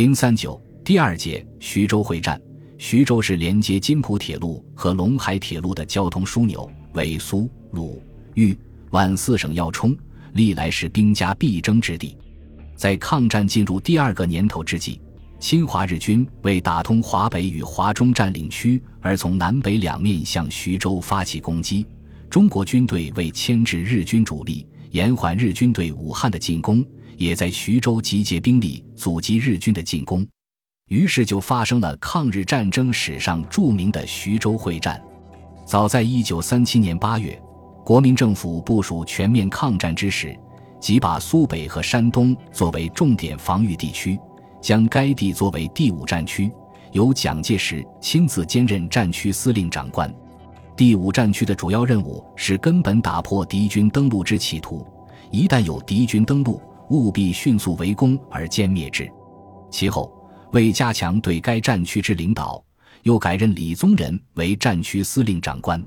零三九第二节徐州会战。徐州是连接津浦铁路和陇海铁路的交通枢纽，为苏、鲁、豫、皖四省要冲，历来是兵家必争之地。在抗战进入第二个年头之际，侵华日军为打通华北与华中占领区，而从南北两面向徐州发起攻击。中国军队为牵制日军主力，延缓日军对武汉的进攻，也在徐州集结兵力，阻击日军的进攻。于是就发生了抗日战争史上著名的徐州会战。早在一九三七年八月，国民政府部署全面抗战之时，即把苏北和山东作为重点防御地区，将该地作为第五战区，由蒋介石亲自兼任战区司令长官。第五战区的主要任务是根本打破敌军登陆之企图，一旦有敌军登陆，务必迅速围攻而歼灭之。其后。为加强对该战区之领导，又改任李宗仁为战区司令长官。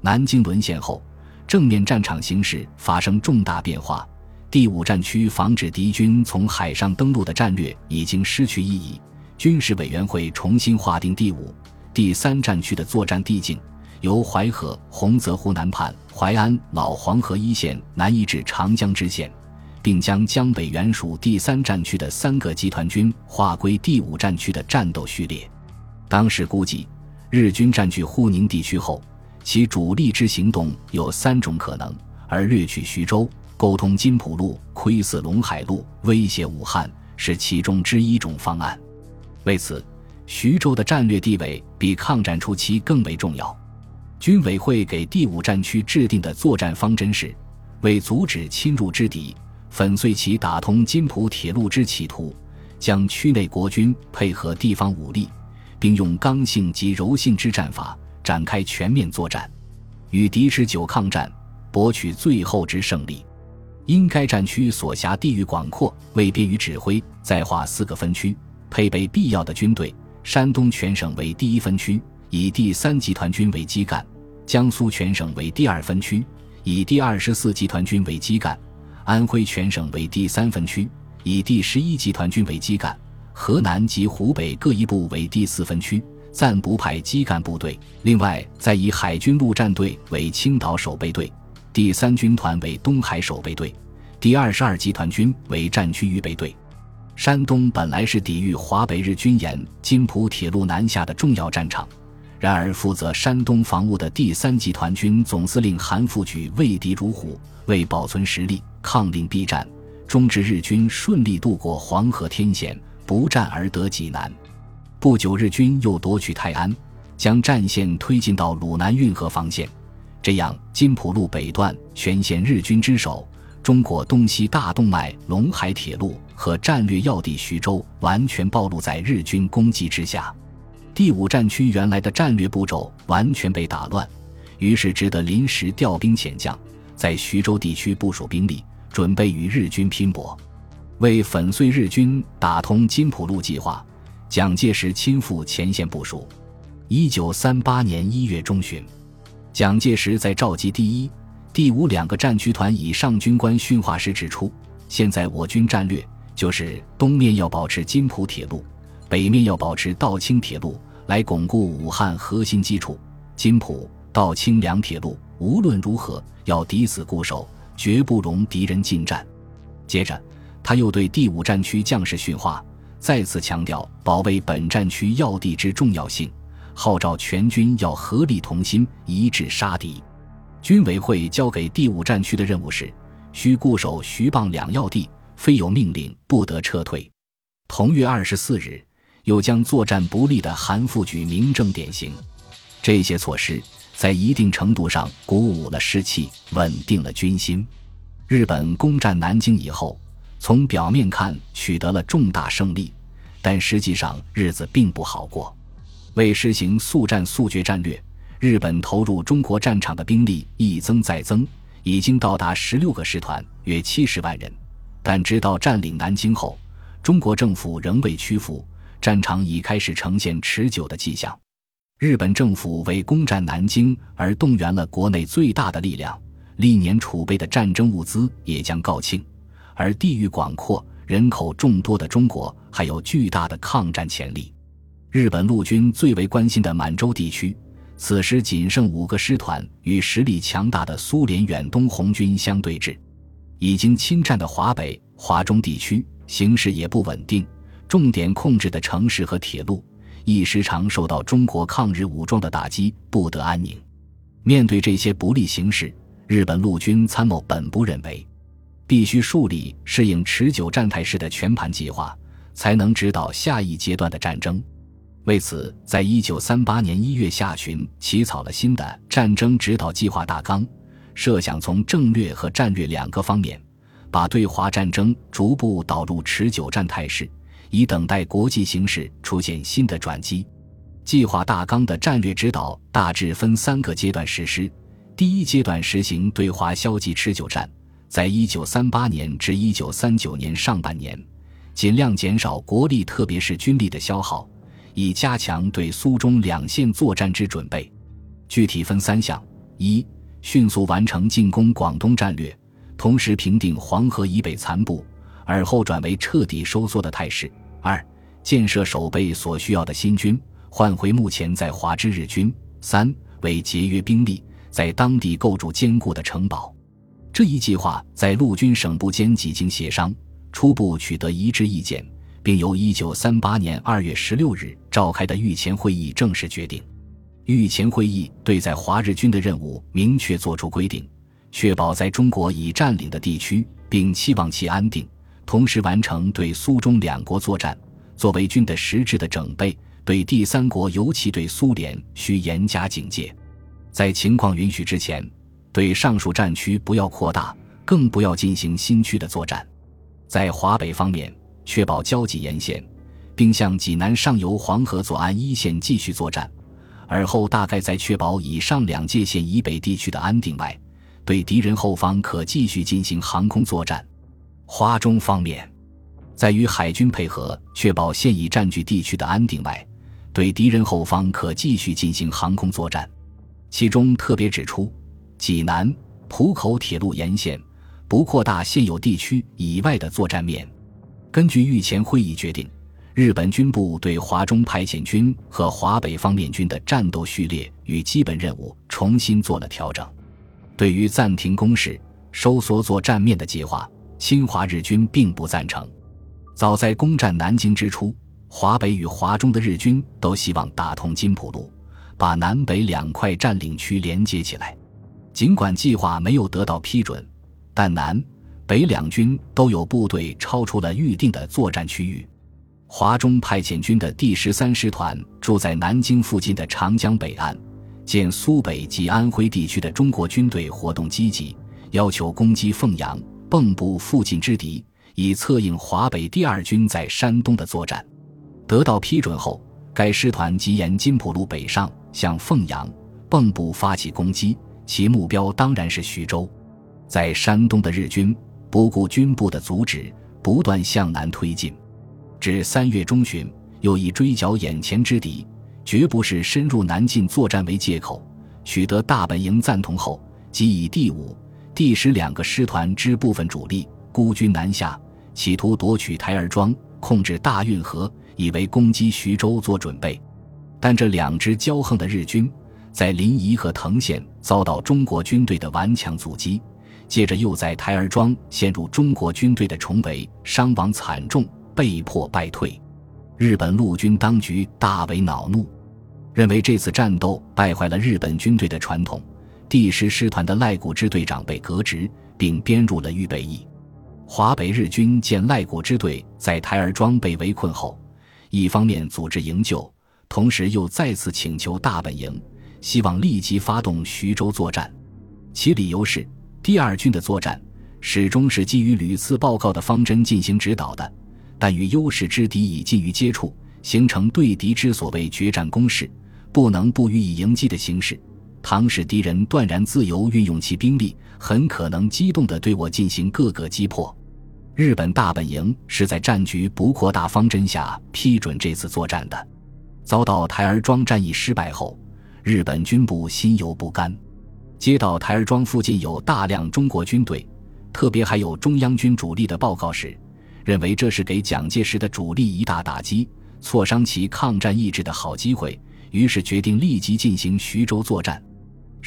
南京沦陷后，正面战场形势发生重大变化。第五战区防止敌军从海上登陆的战略已经失去意义。军事委员会重新划定第五、第三战区的作战地境，由淮河、洪泽湖南畔、淮安、老黄河一线南移至长江支线。并将江北原属第三战区的三个集团军划归第五战区的战斗序列。当时估计，日军占据沪宁地区后，其主力之行动有三种可能：而掠取徐州、沟通津浦路、窥伺陇海路、威胁武汉，是其中之一种方案。为此，徐州的战略地位比抗战初期更为重要。军委会给第五战区制定的作战方针是：为阻止侵入之敌。粉碎其打通津浦铁路之企图，将区内国军配合地方武力，并用刚性及柔性之战法展开全面作战，与敌持久抗战，博取最后之胜利。因该战区所辖地域广阔，为便于指挥，再划四个分区，配备必要的军队。山东全省为第一分区，以第三集团军为基干；江苏全省为第二分区，以第二十四集团军为基干。安徽全省为第三分区，以第十一集团军为基干；河南及湖北各一部为第四分区，暂不派基干部队。另外，再以海军陆战队为青岛守备队，第三军团为东海守备队，第二十二集团军为战区预备队。山东本来是抵御华北日军沿津浦铁路南下的重要战场，然而负责山东防务的第三集团军总司令韩复榘畏敌如虎，为保存实力。抗令避战，终至日军顺利渡过黄河天险，不战而得济南。不久，日军又夺取泰安，将战线推进到鲁南运河防线。这样，津浦路北段全线日军之手，中国东西大动脉陇海铁路和战略要地徐州完全暴露在日军攻击之下。第五战区原来的战略步骤完全被打乱，于是只得临时调兵遣将，在徐州地区部署兵力。准备与日军拼搏，为粉碎日军打通津浦路计划，蒋介石亲赴前线部署。一九三八年一月中旬，蒋介石在召集第一、第五两个战区团以上军官训话时指出：现在我军战略就是东面要保持津浦铁路，北面要保持道清铁路，来巩固武汉核心基础。津浦、道清两铁路无论如何要抵死固守。绝不容敌人进占。接着，他又对第五战区将士训话，再次强调保卫本战区要地之重要性，号召全军要合力同心，一致杀敌。军委会交给第五战区的任务是：需固守徐蚌两要地，非有命令不得撤退。同月二十四日，又将作战不利的韩复榘明正典型。这些措施。在一定程度上鼓舞了士气，稳定了军心。日本攻占南京以后，从表面看取得了重大胜利，但实际上日子并不好过。为实行速战速决战略，日本投入中国战场的兵力一增再增，已经到达十六个师团，约七十万人。但直到占领南京后，中国政府仍未屈服，战场已开始呈现持久的迹象。日本政府为攻占南京而动员了国内最大的力量，历年储备的战争物资也将告罄，而地域广阔、人口众多的中国还有巨大的抗战潜力。日本陆军最为关心的满洲地区，此时仅剩五个师团与实力强大的苏联远东红军相对峙。已经侵占的华北、华中地区形势也不稳定，重点控制的城市和铁路亦时常受到中国抗日武装的打击，不得安宁。面对这些不利形势，日本陆军参谋本部认为，必须树立适应持久战态势的全盘计划，才能指导下一阶段的战争。为此，在一九三八年一月下旬，起草了新的战争指导计划大纲，设想从政略和战略两个方面，把对华战争逐步导入持久战态势，以等待国际形势出现新的转机。计划大纲的战略指导大致分三个阶段实施：第一阶段实行对华消极持久战，在一九三八年至一九三九年上半年，尽量减少国力，特别是军力的消耗。以加强对苏中两线作战之准备，具体分三项：一、迅速完成进攻广东战略，同时平定黄河以北残部，而后转为彻底收缩的态势；二、建设守备所需要的新军，换回目前在华之日军；三、为节约兵力，在当地构筑坚固的城堡。这一计划在陆军省部间几经协商，初步取得一致意见。并由一九三八年二月十六日召开的御前会议正式决定。御前会议对在华日军的任务明确作出规定，确保在中国已占领的地区，并期望其安定，同时完成对苏中两国作战，作为军的实质的整备。对第三国，尤其对苏联，需严加警戒。在情况允许之前，对上述战区不要扩大，更不要进行新区的作战。在华北方面。确保交际沿线，并向济南上游黄河左岸一线继续作战，而后大概在确保以上两界线以北地区的安定外，对敌人后方可继续进行航空作战。华中方面，在与海军配合确保现已占据地区的安定外，对敌人后方可继续进行航空作战。其中特别指出，济南浦口铁路沿线不扩大现有地区以外的作战面。根据御前会议决定，日本军部对华中派遣军和华北方面军的战斗序列与基本任务重新做了调整。对于暂停攻势、收缩作战面的计划，侵华日军并不赞成。早在攻占南京之初，华北与华中的日军都希望打通金浦路，把南北两块占领区连接起来。尽管计划没有得到批准，但南。北两军都有部队超出了预定的作战区域。华中派遣军的第十三师团住在南京附近的长江北岸，见苏北及安徽地区的中国军队活动积极，要求攻击凤阳、蚌埠附近之敌，以策应华北第二军在山东的作战。得到批准后，该师团即沿金浦路北上，向凤阳、蚌埠发起攻击，其目标当然是徐州。在山东的日军。不顾军部的阻止，不断向南推进，至三月中旬，又以追剿眼前之敌，绝不是深入南进作战为借口，取得大本营赞同后，即以第五、第十两个师团之部分主力孤军南下，企图夺取台儿庄，控制大运河，以为攻击徐州做准备。但这两支骄横的日军，在临沂和藤县遭到中国军队的顽强阻击。接着又在台儿庄陷入中国军队的重围，伤亡惨重，被迫败退。日本陆军当局大为恼怒，认为这次战斗败坏了日本军队的传统。第十师团的赖谷支队长被革职，并编入了预备役。华北日军见赖谷支队在台儿庄被围困后，一方面组织营救，同时又再次请求大本营，希望立即发动徐州作战。其理由是。第二军的作战始终是基于屡次报告的方针进行指导的，但与优势之敌已近于接触，形成对敌之所谓决战攻势，不能不予以迎击的形势。倘使敌人断然自由运用其兵力，很可能机动地对我进行各个击破。日本大本营是在战局不扩大方针下批准这次作战的。遭到台儿庄战役失败后，日本军部心有不甘。接到台儿庄附近有大量中国军队，特别还有中央军主力的报告时，认为这是给蒋介石的主力一大打击，挫伤其抗战意志的好机会，于是决定立即进行徐州作战。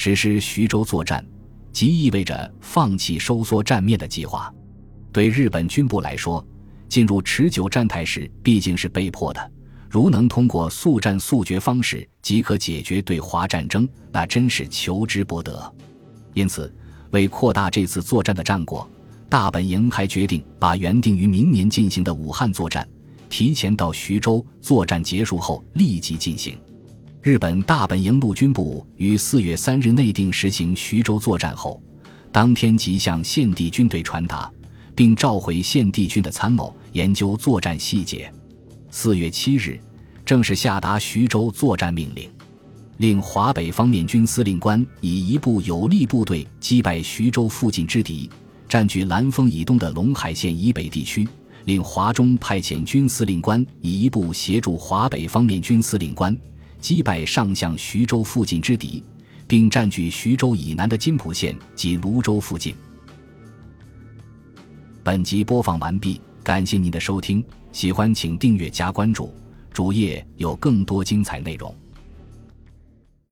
实施徐州作战，即意味着放弃收缩战面的计划。对日本军部来说，进入持久战态时毕竟是被迫的。如能通过速战速决方式即可解决对华战争，那真是求之不得。因此，为扩大这次作战的战果，大本营还决定把原定于明年进行的武汉作战提前到徐州。作战结束后立即进行。日本大本营陆军部于四月三日内定实行徐州作战后，当天即向现地军队传达，并召回现地军的参谋研究作战细节。四月七日，正式下达徐州作战命令，令华北方面军司令官以一部有力部队击败徐州附近之敌，占据兰丰以东的陇海线以北地区；令华中派遣军司令官以一部协助华北方面军司令官击败上向徐州附近之敌，并占据徐州以南的金浦县及泸州附近。本集播放完毕，感谢您的收听。喜欢请订阅加关注，主页有更多精彩内容。